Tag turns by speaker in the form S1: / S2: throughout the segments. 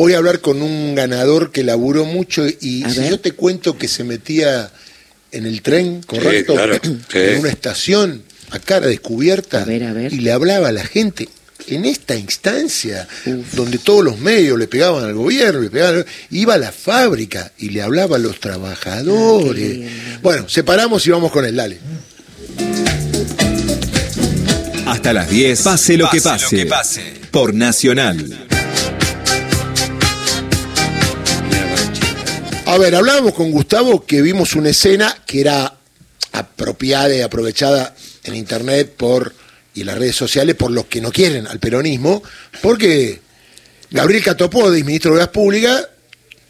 S1: voy a hablar con un ganador que laburó mucho y si yo te cuento que se metía en el tren, correcto, en una estación a cara descubierta y le hablaba a la gente en esta instancia donde todos los medios le pegaban al gobierno, le pegaban, iba a la fábrica y le hablaba a los trabajadores. bueno, separamos y vamos con él, dale.
S2: Hasta las 10, pase, lo, que pase, lo que pase, por Nacional.
S1: A ver, hablábamos con Gustavo que vimos una escena que era apropiada y aprovechada en internet por y en las redes sociales por los que no quieren al peronismo, porque Gabriel Catopodis, ministro de Obras Públicas,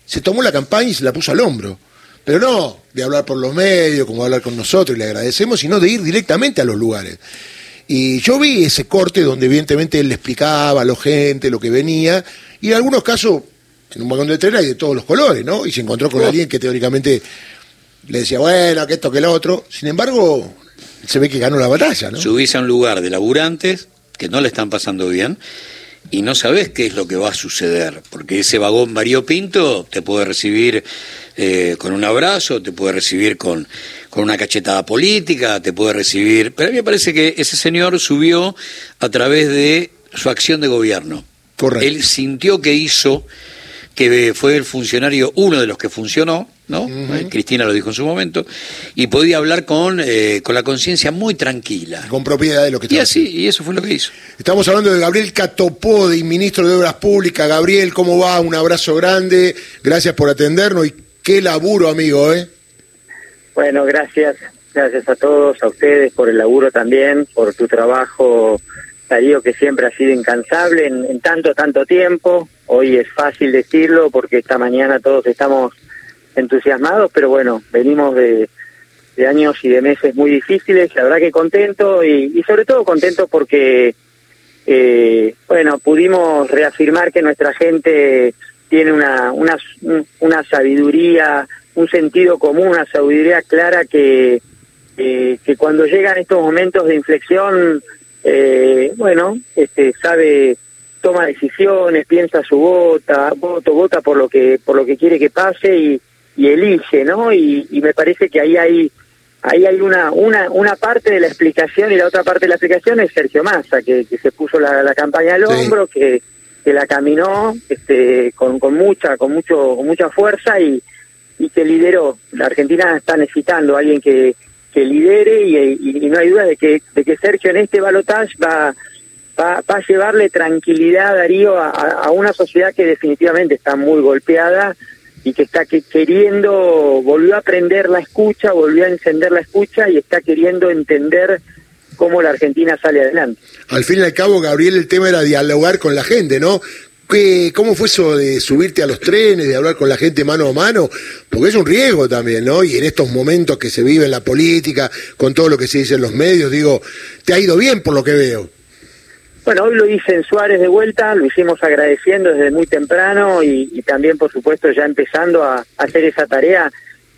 S1: se tomó la campaña y se la puso al hombro. Pero no de hablar por los medios, como hablar con nosotros y le agradecemos, sino de ir directamente a los lugares. Y yo vi ese corte donde evidentemente él le explicaba a la gente lo que venía, y en algunos casos en un vagón de tren hay de todos los colores, ¿no? Y se encontró con alguien que teóricamente le decía, bueno, que esto, que lo otro. Sin embargo, se ve que ganó la batalla, ¿no?
S3: Subís a un lugar de laburantes que no le están pasando bien y no sabes qué es lo que va a suceder, porque ese vagón variopinto te puede recibir eh, con un abrazo, te puede recibir con, con una cachetada política, te puede recibir... Pero a mí me parece que ese señor subió a través de su acción de gobierno.
S1: Correcto.
S3: Él sintió que hizo que fue el funcionario, uno de los que funcionó, ¿no? Eh, Cristina lo dijo en su momento, y podía hablar con, eh, con la conciencia muy tranquila.
S1: Con propiedad de lo que
S3: estaba Y así, y eso fue lo que hizo.
S1: Estamos hablando de Gabriel Catopodi, ministro de Obras Públicas. Gabriel, ¿cómo va? Un abrazo grande, gracias por atendernos y qué laburo, amigo, ¿eh?
S4: Bueno, gracias, gracias a todos, a ustedes por el laburo también, por tu trabajo Darío que siempre ha sido incansable en, tanto, tanto tiempo. Hoy es fácil decirlo porque esta mañana todos estamos entusiasmados, pero bueno, venimos de, años y de meses muy difíciles, la verdad que contento y, sobre todo contento porque, eh, bueno, pudimos reafirmar que nuestra gente tiene una, una, una sabiduría, un sentido común, una sabiduría clara que, que cuando llegan estos momentos de inflexión eh, bueno, este, sabe, toma decisiones, piensa su vota, voto, vota por lo que, por lo que quiere que pase y, y elige, ¿no? Y, y, me parece que ahí hay, ahí hay una, una, una parte de la explicación y la otra parte de la explicación es Sergio Massa, que, que se puso la, la campaña al hombro, que, que la caminó, este, con, con mucha, con mucho, con mucha fuerza y, y que lideró. La Argentina está necesitando a alguien que, que lidere y, no hay duda de que, de que Sergio en este balotaje va, va, a llevarle tranquilidad, Darío, a, a, una sociedad que definitivamente está muy golpeada y que está que, queriendo, volvió a aprender la escucha, volvió a encender la escucha y está queriendo entender cómo la Argentina sale adelante.
S1: Al fin y al cabo, Gabriel, el tema era dialogar con la gente, ¿no? ¿Cómo fue eso de subirte a los trenes, de hablar con la gente mano a mano? Porque es un riesgo también, ¿no? Y en estos momentos que se vive en la política, con todo lo que se dice en los medios, digo, te ha ido bien por lo que veo.
S4: Bueno, hoy lo hice en Suárez de vuelta, lo hicimos agradeciendo desde muy temprano y, también, por supuesto, ya empezando a, hacer esa tarea.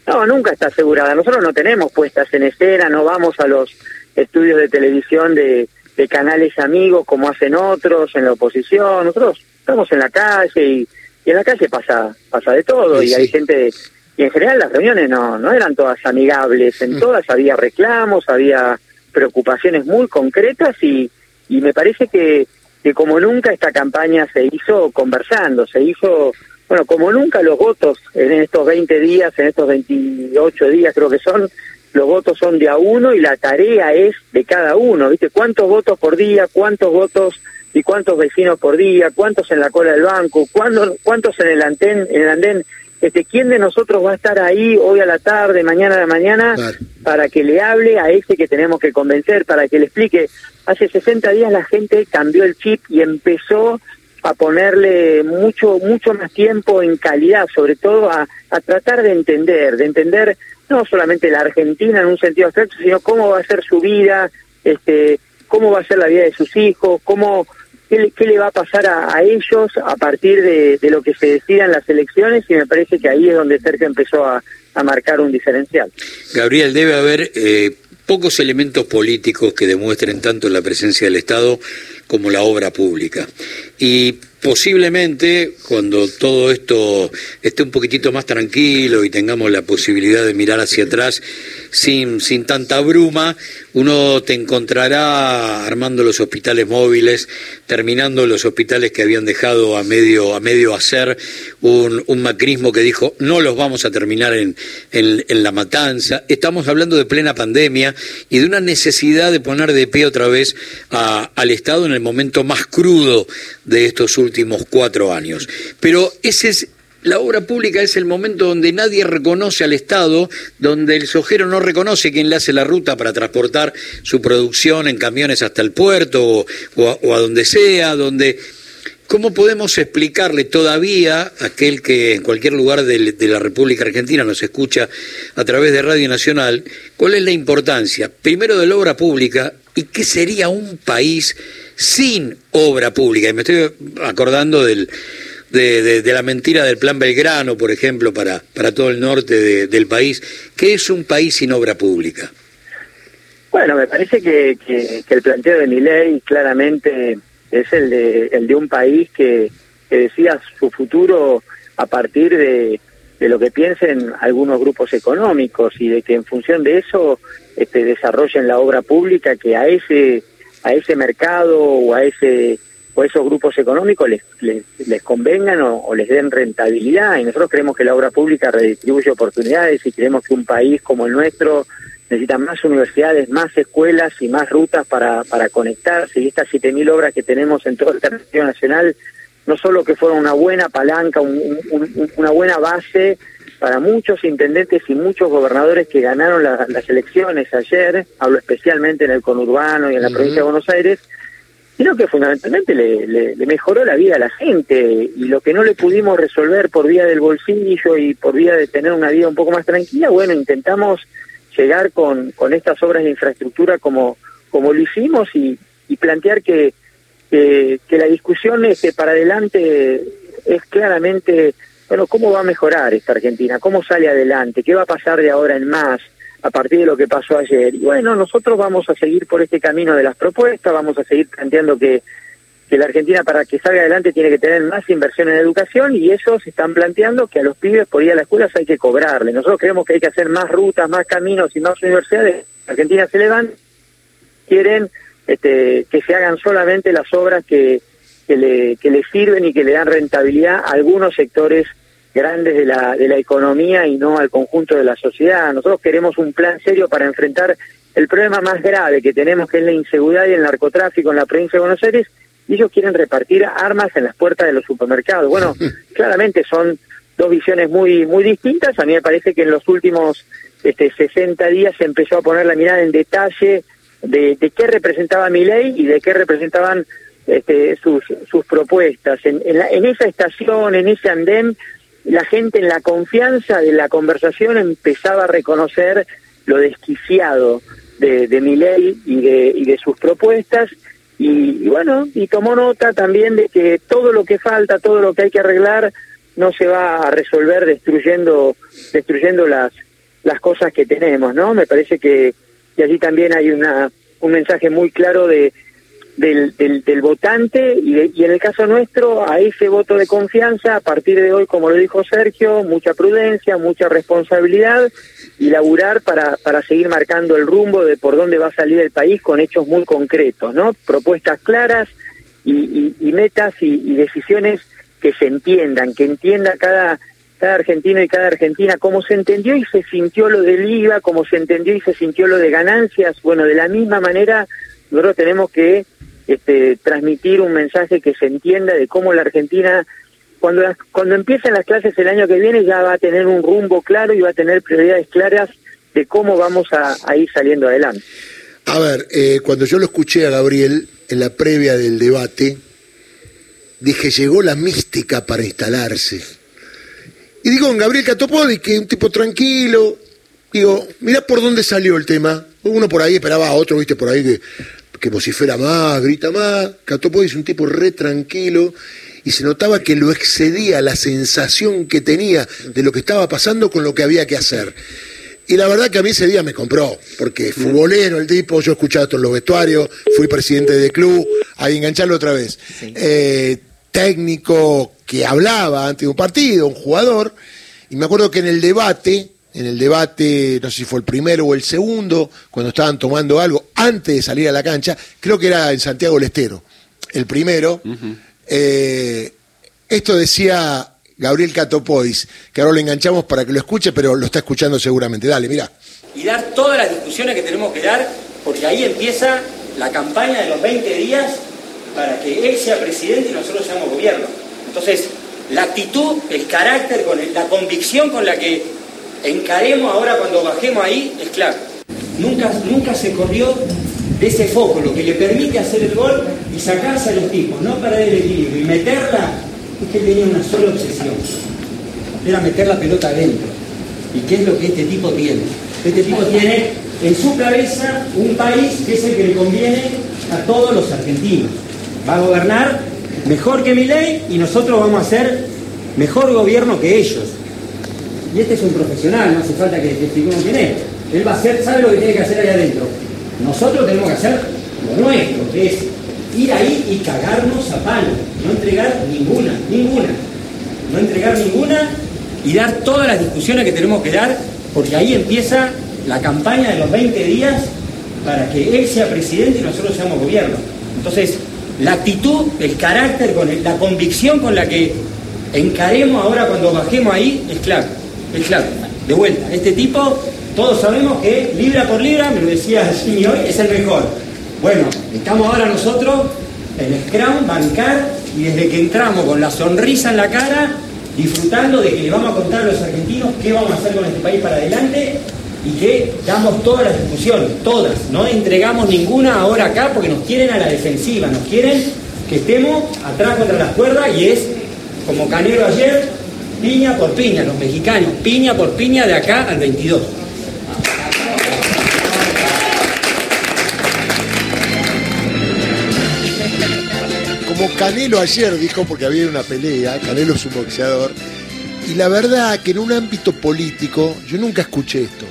S4: No, nunca está asegurada. Nosotros no tenemos puestas en escena, no vamos a los estudios de televisión de, de canales amigos como hacen otros en la oposición. Nosotros estamos en la calle y, en la calle pasa pasa de todo y hay gente y en general las reuniones no no eran todas amigables en mm. todas había reclamos había preocupaciones muy concretas y y me parece que que como nunca esta campaña se hizo conversando se hizo bueno como nunca los votos en estos 20 días en estos 28 días creo que son los votos son de a uno y la tarea es de cada uno viste cuántos votos por día cuántos votos y cuántos vecinos por día, cuántos en la cola del banco, cuántos, cuántos en el andén, en el andén, este, quién de nosotros va a estar ahí hoy a la tarde, mañana a la mañana, para que le hable a ese que tenemos que convencer, para que le explique. Hace 60 días la gente cambió el chip y empezó a ponerle mucho mucho más tiempo en calidad, sobre todo a, a tratar de entender, de entender no solamente la Argentina en un sentido abstracto, sino cómo va a ser su vida, este, cómo va a ser la vida de sus hijos, cómo qué, le va a pasar a, ellos a partir de, lo que se decida en las elecciones y me parece que ahí es donde Sergio empezó a, marcar un diferencial.
S3: Gabriel, debe haber eh, pocos elementos políticos que demuestren tanto la presencia del Estado como la obra pública. Y posiblemente cuando todo esto esté un poquitito más tranquilo y tengamos la posibilidad de mirar hacia atrás sin, sin tanta bruma, uno te encontrará armando los hospitales móviles, terminando los hospitales que habían dejado a medio, a medio hacer un, macrismo que dijo no los vamos a terminar en, en, la matanza. Estamos hablando de plena pandemia y de una necesidad de poner de pie otra vez al Estado en el momento más crudo de estos últimos cuatro años. Pero ese es la obra pública es el momento donde nadie reconoce al Estado, donde el sojero no reconoce quién le hace la ruta para transportar su producción en camiones hasta el puerto o, a, donde sea, donde... ¿Cómo podemos explicarle todavía a aquel que en cualquier lugar de, la República Argentina nos escucha a través de Radio Nacional cuál es la importancia, primero, de la obra pública y qué sería un país sin obra pública? Y me estoy acordando del, de, la mentira del Plan Belgrano, por ejemplo, para, para todo el norte del país. ¿Qué es un país sin obra pública?
S4: Bueno, me parece que, que, el planteo de mi ley claramente es el de, el de un país que, que decida su futuro a partir de, de lo que piensen algunos grupos económicos y de que en función de eso este, desarrollen la obra pública que a ese a ese mercado o a ese o esos grupos económicos les, les, convengan o, les den rentabilidad. Y nosotros creemos que la obra pública redistribuye oportunidades y creemos que un país como el nuestro necesita más universidades, más escuelas y más rutas para, para conectarse. Y estas 7.000 obras que tenemos en todo el territorio nacional, no solo que fueron una buena palanca, una buena base para muchos intendentes y muchos gobernadores que ganaron las elecciones ayer, hablo especialmente en el conurbano y en la provincia de Buenos Aires, creo que fundamentalmente le, mejoró la vida a la gente y lo que no le pudimos resolver por vía del bolsillo y por vía de tener una vida un poco más tranquila, bueno, intentamos llegar con, con estas obras de infraestructura como, como lo hicimos y, plantear que, que, la discusión este, para adelante es claramente, bueno, ¿cómo va a mejorar esta Argentina? ¿Cómo sale adelante? ¿Qué va a pasar de ahora en más? a partir de lo que pasó ayer. Y bueno, nosotros vamos a seguir por este camino de las propuestas, vamos a seguir planteando que, que la Argentina para que salga adelante tiene que tener más inversión en educación y ellos están planteando que a los pibes por ir a las escuelas hay que cobrarle. Nosotros creemos que hay que hacer más rutas, más caminos y más universidades. Argentina se levanta, quieren este, que se hagan solamente las obras que, que, le, que le sirven y que le dan rentabilidad a algunos sectores grandes de la, de la economía y no al conjunto de la sociedad. Nosotros queremos un plan serio para enfrentar el problema más grave que tenemos, que es la inseguridad y el narcotráfico en la provincia de Buenos Aires, y ellos quieren repartir armas en las puertas de los supermercados. Bueno, claramente son dos visiones muy muy distintas. A mí me parece que en los últimos este, 60 días se empezó a poner la mirada en detalle de, de qué representaba mi ley y de qué representaban este, sus, sus propuestas. En, en, en esa estación, en ese andén, la gente en la confianza de la conversación empezaba a reconocer lo desquiciado de, de mi ley y de, y de sus propuestas y, bueno, y tomó nota también de que todo lo que falta, todo lo que hay que arreglar no se va a resolver destruyendo destruyendo las las cosas que tenemos, ¿no? Me parece que, que allí también hay una un mensaje muy claro de del, del, votante y, y, en el caso nuestro a ese voto de confianza a partir de hoy, como lo dijo Sergio, mucha prudencia, mucha responsabilidad y laburar para, para seguir marcando el rumbo de por dónde va a salir el país con hechos muy concretos, ¿no? Propuestas claras y, y, metas y, decisiones que se entiendan, que entienda cada cada argentino y cada argentina cómo se entendió y se sintió lo del IVA, cómo se entendió y se sintió lo de ganancias. Bueno, de la misma manera nosotros tenemos que este, transmitir un mensaje que se entienda de cómo la Argentina, cuando, cuando empiecen las clases el año que viene, ya va a tener un rumbo claro y va a tener prioridades claras de cómo vamos a, ir saliendo adelante.
S1: A ver, eh, cuando yo lo escuché a Gabriel en la previa del debate, dije, llegó la mística para instalarse. Y digo, Gabriel Catopodi, que es un tipo tranquilo, digo, mira por dónde salió el tema. Uno por ahí esperaba a otro, viste, por ahí que que vocifera más, grita más. Catopoy es un tipo re tranquilo y se notaba que lo excedía la sensación que tenía de lo que estaba pasando con lo que había que hacer. Y la verdad que a mí ese día me compró, porque futbolero el tipo, yo escuchaba todos los vestuarios, fui presidente del club, Ahí engancharlo otra vez. Eh, técnico que hablaba ante un partido, un jugador, y me acuerdo que en el debate, en el debate, no sé si fue el primero o el segundo, cuando estaban tomando algo, antes de salir a la cancha, creo que era en Santiago del Estero, el primero, eh, esto decía Gabriel Catopois, que ahora lo enganchamos para que lo escuche, pero lo está escuchando seguramente. Dale, mira.
S5: Y dar todas las discusiones que tenemos que dar, porque ahí empieza la campaña de los 20 días para que él sea presidente y nosotros seamos gobierno. Entonces, la actitud, el carácter, con la convicción con la que encaremos ahora cuando bajemos ahí es claro. Nunca, nunca se corrió de ese foco, lo que le permite hacer el gol y sacarse a los tipos, no perder el equilibrio y meterla, es que él tenía una sola obsesión, era meter la pelota adentro. ¿Y qué es lo que este tipo tiene? Este tipo tiene en su cabeza un país que es el que le conviene a todos los argentinos. Va a gobernar mejor que mi ley y nosotros vamos a hacer mejor gobierno que ellos. Y este es un profesional, no hace falta que, que expliquemos quién es. Él va a hacer, sabe lo que tiene que hacer ahí adentro. Nosotros tenemos que hacer lo nuestro, que es ir ahí y cagarnos a palo, no entregar ninguna, ninguna. No entregar ninguna y dar todas las discusiones que tenemos que dar, porque ahí empieza la campaña de los 20 días para que él sea presidente y nosotros seamos gobierno. Entonces, la actitud, el carácter, la convicción con la que encaremos ahora cuando bajemos ahí es claro, es claro. De vuelta, este tipo, todos sabemos que libra por libra, me lo decía Jimmy hoy, es el mejor. Bueno, estamos ahora nosotros en Scrum, bancar, y desde que entramos con la sonrisa en la cara, disfrutando de que le vamos a contar a los argentinos qué vamos a hacer con este país para adelante y que damos todas las discusiones, todas, no entregamos ninguna ahora acá porque nos quieren a la defensiva, nos quieren que estemos atrás contra las cuerdas y es como Canero ayer, piña por piña, los mexicanos, piña por piña de acá al 22.
S1: Canelo ayer dijo, porque había una pelea, Canelo es un boxeador, y la verdad que en un ámbito político yo nunca escuché esto.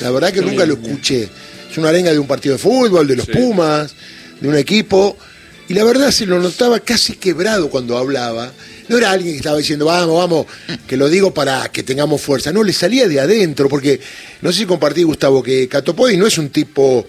S1: La verdad que nunca lo escuché. Es una arenga de un partido de fútbol, de los Pumas, de un equipo. Y la verdad se lo notaba casi quebrado cuando hablaba. No era alguien que estaba diciendo, vamos, vamos, que lo digo para que tengamos fuerza. No, le salía de adentro, porque no sé si compartí, Gustavo, que Catopoy no es un tipo